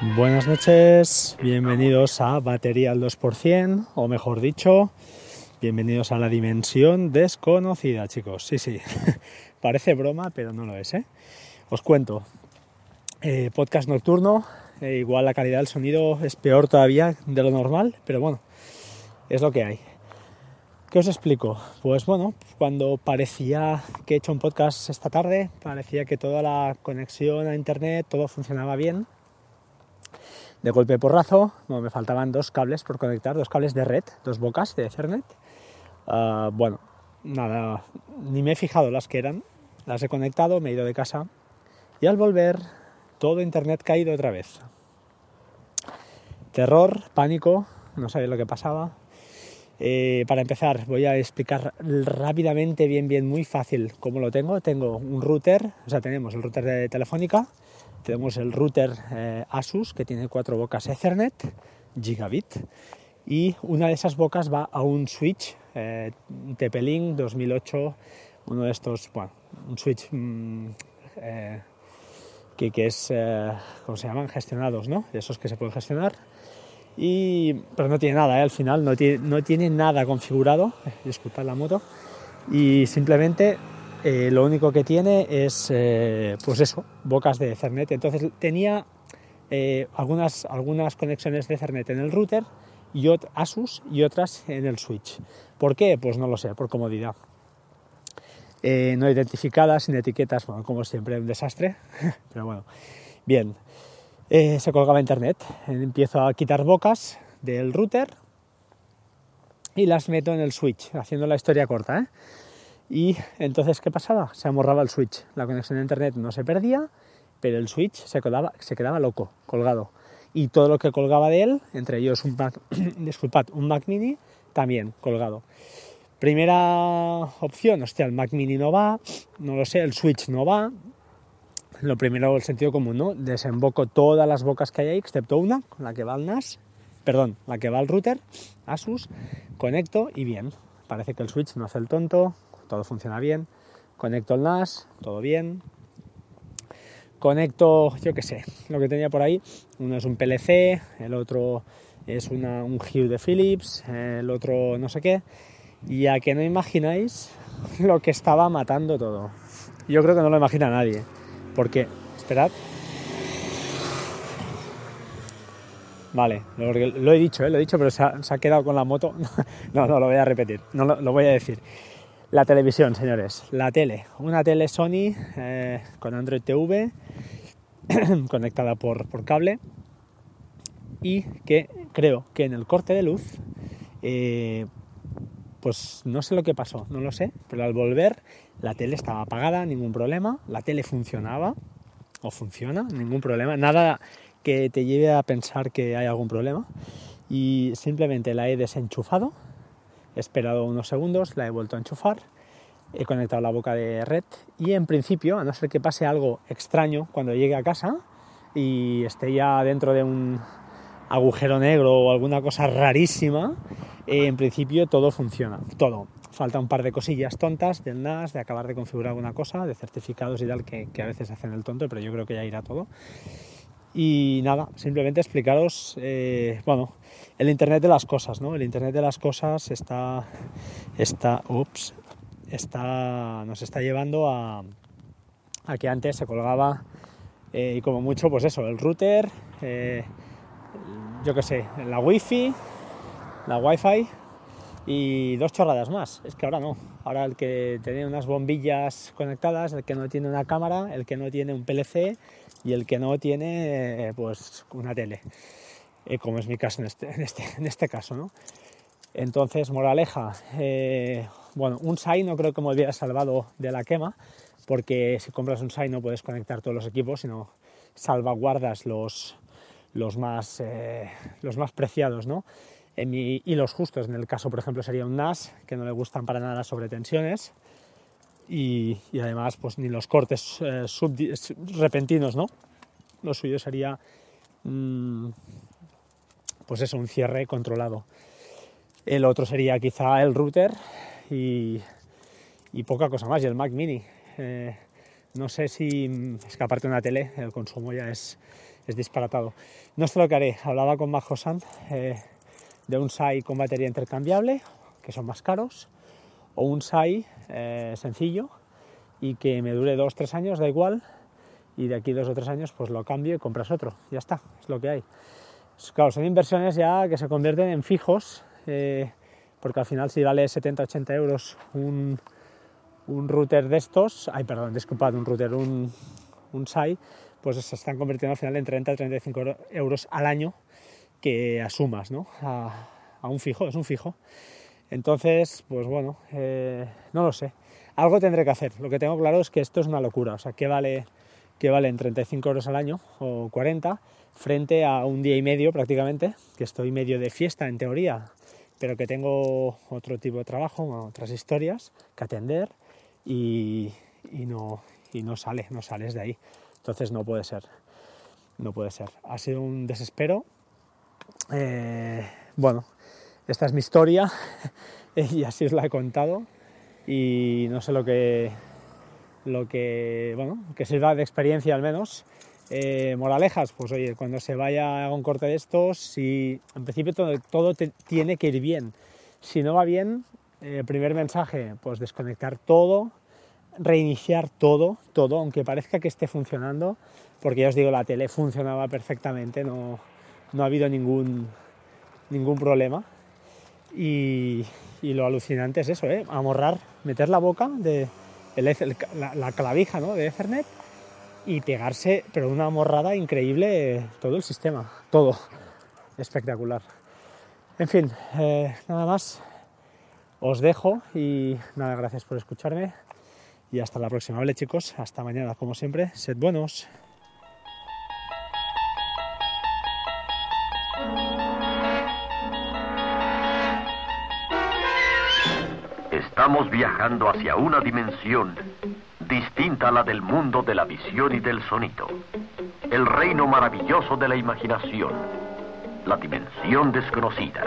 Buenas noches, bienvenidos a Batería al 2%, o mejor dicho, bienvenidos a la dimensión desconocida, chicos. Sí, sí, parece broma, pero no lo es, ¿eh? Os cuento, eh, podcast nocturno, eh, igual la calidad del sonido es peor todavía de lo normal, pero bueno, es lo que hay. ¿Qué os explico? Pues bueno, cuando parecía que he hecho un podcast esta tarde, parecía que toda la conexión a internet, todo funcionaba bien, de golpe porrazo, no, me faltaban dos cables por conectar, dos cables de red, dos bocas de Ethernet. Uh, bueno, nada, ni me he fijado las que eran, las he conectado, me he ido de casa y al volver todo internet caído otra vez. Terror, pánico, no sabía lo que pasaba. Eh, para empezar, voy a explicar rápidamente, bien, bien, muy fácil cómo lo tengo. Tengo un router, o sea, tenemos el router de Telefónica, tenemos el router eh, Asus que tiene cuatro bocas Ethernet, gigabit, y una de esas bocas va a un switch eh, TP-Link 2008, uno de estos, bueno, un switch mm, eh, que, que, es, eh, ¿cómo se llaman? Gestionados, ¿no? De esos que se pueden gestionar. Y, pero no tiene nada, ¿eh? al final no tiene, no tiene nada configurado, disculpad la moto, y simplemente eh, lo único que tiene es, eh, pues eso, bocas de Ethernet. Entonces tenía eh, algunas, algunas conexiones de Ethernet en el router y Asus y otras en el switch. ¿Por qué? Pues no lo sé, por comodidad. no identificadas, sin etiquetas, bueno, como siempre, un desastre, pero bueno, bien. se colgaba internet, empiezo a quitar bocas del router y las meto en el switch, haciendo la historia corta, ¿eh? Y entonces, ¿qué pasaba? Se amorraba el switch. La conexión a internet no se perdía, pero el switch se quedaba, se quedaba loco, colgado. Y todo lo que colgaba de él, entre ellos un Mac, un Mac Mini, también colgado. Primera opción, hostia, el Mac Mini no va, no lo sé, el Switch no va. Lo primero, el sentido común. Desemboco todas las bocas que hay ahí, excepto una, la que va al NAS, perdón, la que va al router, Asus, conecto y bien. Parece que el Switch no hace el tonto, todo funciona bien. Conecto el NAS, todo bien. Conecto, yo qué sé, lo que tenía por ahí. Uno es un PLC, el otro es un Hue de Philips, el otro no sé qué. Y a que no imagináis lo que estaba matando todo. Yo creo que no lo imagina nadie. Porque, esperad. Vale, lo, he dicho, ¿eh? lo he dicho, pero se ha, quedado con la moto. No, no, lo voy a repetir, no lo voy a decir. La televisión, señores, la tele. Una tele Sony eh, con Android TV conectada por, por, cable y que creo que en el corte de luz, eh, pues no sé lo que pasó, no lo sé, pero al volver la tele estaba apagada, ningún problema, la tele funcionaba o funciona, ningún problema, nada que te lleve a pensar que hay algún problema y simplemente la he desenchufado He esperado unos segundos, la he vuelto a enchufar, he conectado la boca de red y en principio, a no ser que pase algo extraño cuando llegue a casa y esté ya dentro de un agujero negro o alguna cosa rarísima, en principio todo funciona, todo. Falta un par de cosillas tontas del NAS, de acabar de configurar alguna cosa, de certificados y tal, que, que a veces hacen el tonto, pero yo creo que ya irá todo. Y nada, simplemente explicaros, eh, bueno, el Internet de las cosas, ¿no? El Internet de las cosas está, está, ups, está, nos está llevando a, a que antes se colgaba, eh, y como mucho, pues eso, el router, eh, yo qué sé, la wifi, la wifi y dos chorradas más. Es que ahora no. Ahora el que tiene unas bombillas conectadas, el que no tiene una cámara, el que no tiene un PLC y el que no tiene pues una tele, eh, como es mi caso en este, en este, en este caso, ¿no? Entonces, moraleja, eh, bueno, un SAI no creo que me hubiera salvado de la quema, porque si compras un SAI no puedes conectar todos los equipos, sino salvaguardas los, los, más, eh, los más preciados, ¿no? Y los justos, en el caso, por ejemplo, sería un NAS, que no le gustan para nada sobre tensiones, y, y además pues ni los cortes eh, repentinos, ¿no? Lo suyo sería mmm, pues eso, un cierre controlado. El otro sería quizá el router y, poca cosa más, y el Mac Mini. Eh, no sé si, es que aparte de una tele, el consumo ya es, es disparatado. No sé lo que haré. Hablaba con Majo eh, de un SAI con batería intercambiable, que son más caros, o un SAI eh, sencillo y que me dure dos, tres años, da igual, y de aquí dos o tres años pues lo cambio y compras otro. Ya está, es lo que hay. Claro, son inversiones ya que se convierten en fijos, eh, porque al final si vale 70-80 euros un, un, router de estos, ay perdón, disculpad, un router, un, un SAI, pues se están convirtiendo al final en 30-35 euros al año que asumas ¿no? a, un fijo, es un fijo. Entonces, pues bueno, eh, no lo sé. Algo tendré que hacer. Lo que tengo claro es que esto es una locura. O sea, ¿qué vale, qué valen 35 euros al año o 40 frente a un día y medio prácticamente, que estoy medio de fiesta en teoría, pero que tengo otro tipo de trabajo, otras historias que atender y no, y no sale, no sales de ahí. Entonces no puede ser, no puede ser. Ha sido un desespero. Eh, bueno, esta es mi historia y así os la he contado y no sé lo que, lo que, bueno, que sirva de experiencia al menos. Eh, moralejas, pues oye, cuando se vaya a un corte de estos, si en principio todo, todo tiene que ir bien. Si no va bien, eh, primer mensaje, pues desconectar todo, reiniciar todo, todo, aunque parezca que esté funcionando, porque ya os digo, la tele funcionaba perfectamente, no, no ha habido ningún, ningún problema. Y, lo alucinante es eso, ¿eh? amorrar, meter la boca de la, la, clavija ¿no? de Ethernet y pegarse, pero una amorrada increíble todo el sistema, todo espectacular. En fin, eh, nada más, os dejo y nada, gracias por escucharme y hasta la próxima. Vale chicos, hasta mañana como siempre, sed buenos. Estamos viajando hacia una dimensión distinta a la del mundo de la visión y del sonido. El reino maravilloso de la imaginación. La dimensión desconocida.